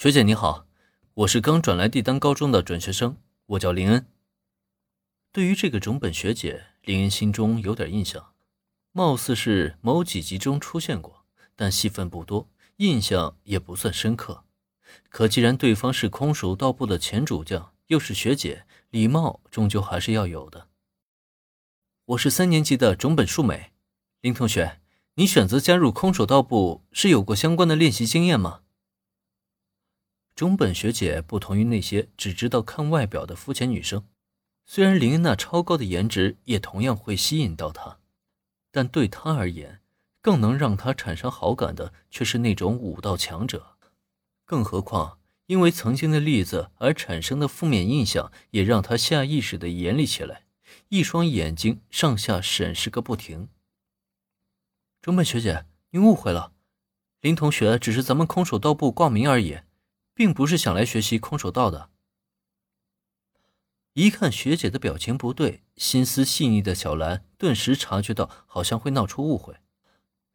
学姐你好，我是刚转来帝丹高中的转学生，我叫林恩。对于这个种本学姐，林恩心中有点印象，貌似是某几集中出现过，但戏份不多，印象也不算深刻。可既然对方是空手道部的前主将，又是学姐，礼貌终究还是要有的。我是三年级的种本树美，林同学，你选择加入空手道部是有过相关的练习经验吗？中本学姐不同于那些只知道看外表的肤浅女生，虽然林恩那超高的颜值也同样会吸引到她，但对她而言，更能让她产生好感的却是那种武道强者。更何况，因为曾经的例子而产生的负面印象，也让她下意识的严厉起来，一双眼睛上下审视个不停。中本学姐，您误会了，林同学只是咱们空手道部挂名而已。并不是想来学习空手道的。一看学姐的表情不对，心思细腻的小兰顿时察觉到好像会闹出误会，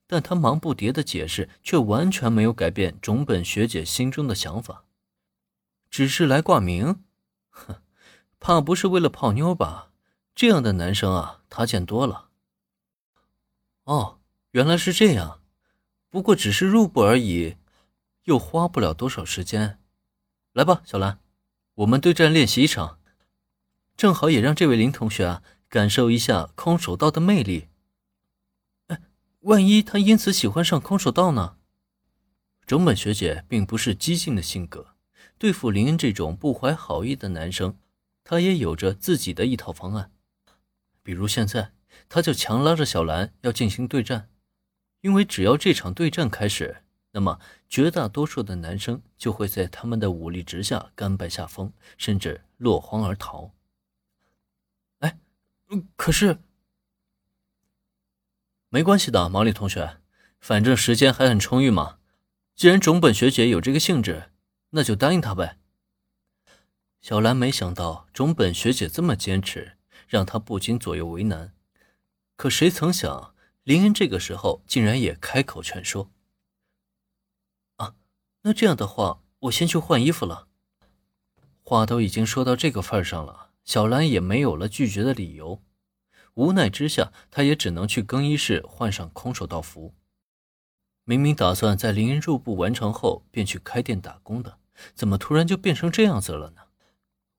但她忙不迭的解释却完全没有改变种本学姐心中的想法，只是来挂名，哼，怕不是为了泡妞吧？这样的男生啊，她见多了。哦，原来是这样，不过只是入部而已。又花不了多少时间，来吧，小兰，我们对战练习一场，正好也让这位林同学啊感受一下空手道的魅力。哎，万一他因此喜欢上空手道呢？整本学姐并不是激进的性格，对付林恩这种不怀好意的男生，她也有着自己的一套方案。比如现在，她就强拉着小兰要进行对战，因为只要这场对战开始。那么，绝大多数的男生就会在他们的武力值下甘拜下风，甚至落荒而逃。哎，可是没关系的，毛利同学，反正时间还很充裕嘛。既然种本学姐有这个兴致，那就答应她呗。小兰没想到种本学姐这么坚持，让她不禁左右为难。可谁曾想，林恩这个时候竟然也开口劝说。那这样的话，我先去换衣服了。话都已经说到这个份上了，小兰也没有了拒绝的理由。无奈之下，她也只能去更衣室换上空手道服。明明打算在林恩入部完成后便去开店打工的，怎么突然就变成这样子了呢？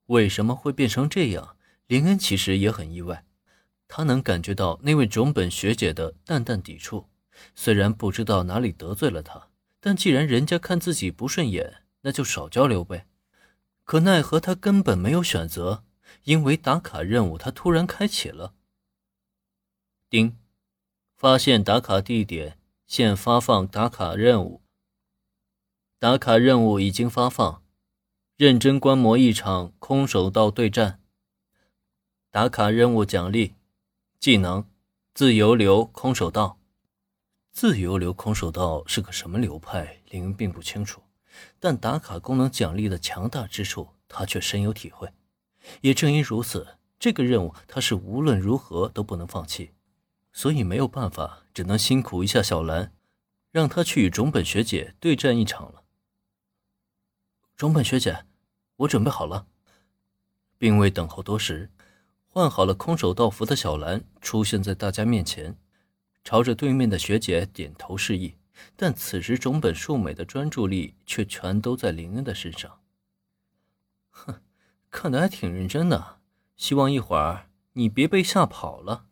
为什么会变成这样？林恩其实也很意外。他能感觉到那位种本学姐的淡淡抵触，虽然不知道哪里得罪了她。但既然人家看自己不顺眼，那就少交流呗。可奈何他根本没有选择，因为打卡任务他突然开启了。丁，发现打卡地点，现发放打卡任务。打卡任务已经发放，认真观摩一场空手道对战。打卡任务奖励，技能，自由流空手道。自由流空手道是个什么流派？林并不清楚，但打卡功能奖励的强大之处，他却深有体会。也正因如此，这个任务他是无论如何都不能放弃。所以没有办法，只能辛苦一下小兰，让她去与种本学姐对战一场了。种本学姐，我准备好了。并未等候多时，换好了空手道服的小兰出现在大家面前。朝着对面的学姐点头示意，但此时种本树美的专注力却全都在林恩的身上。哼，看得还挺认真的，希望一会儿你别被吓跑了。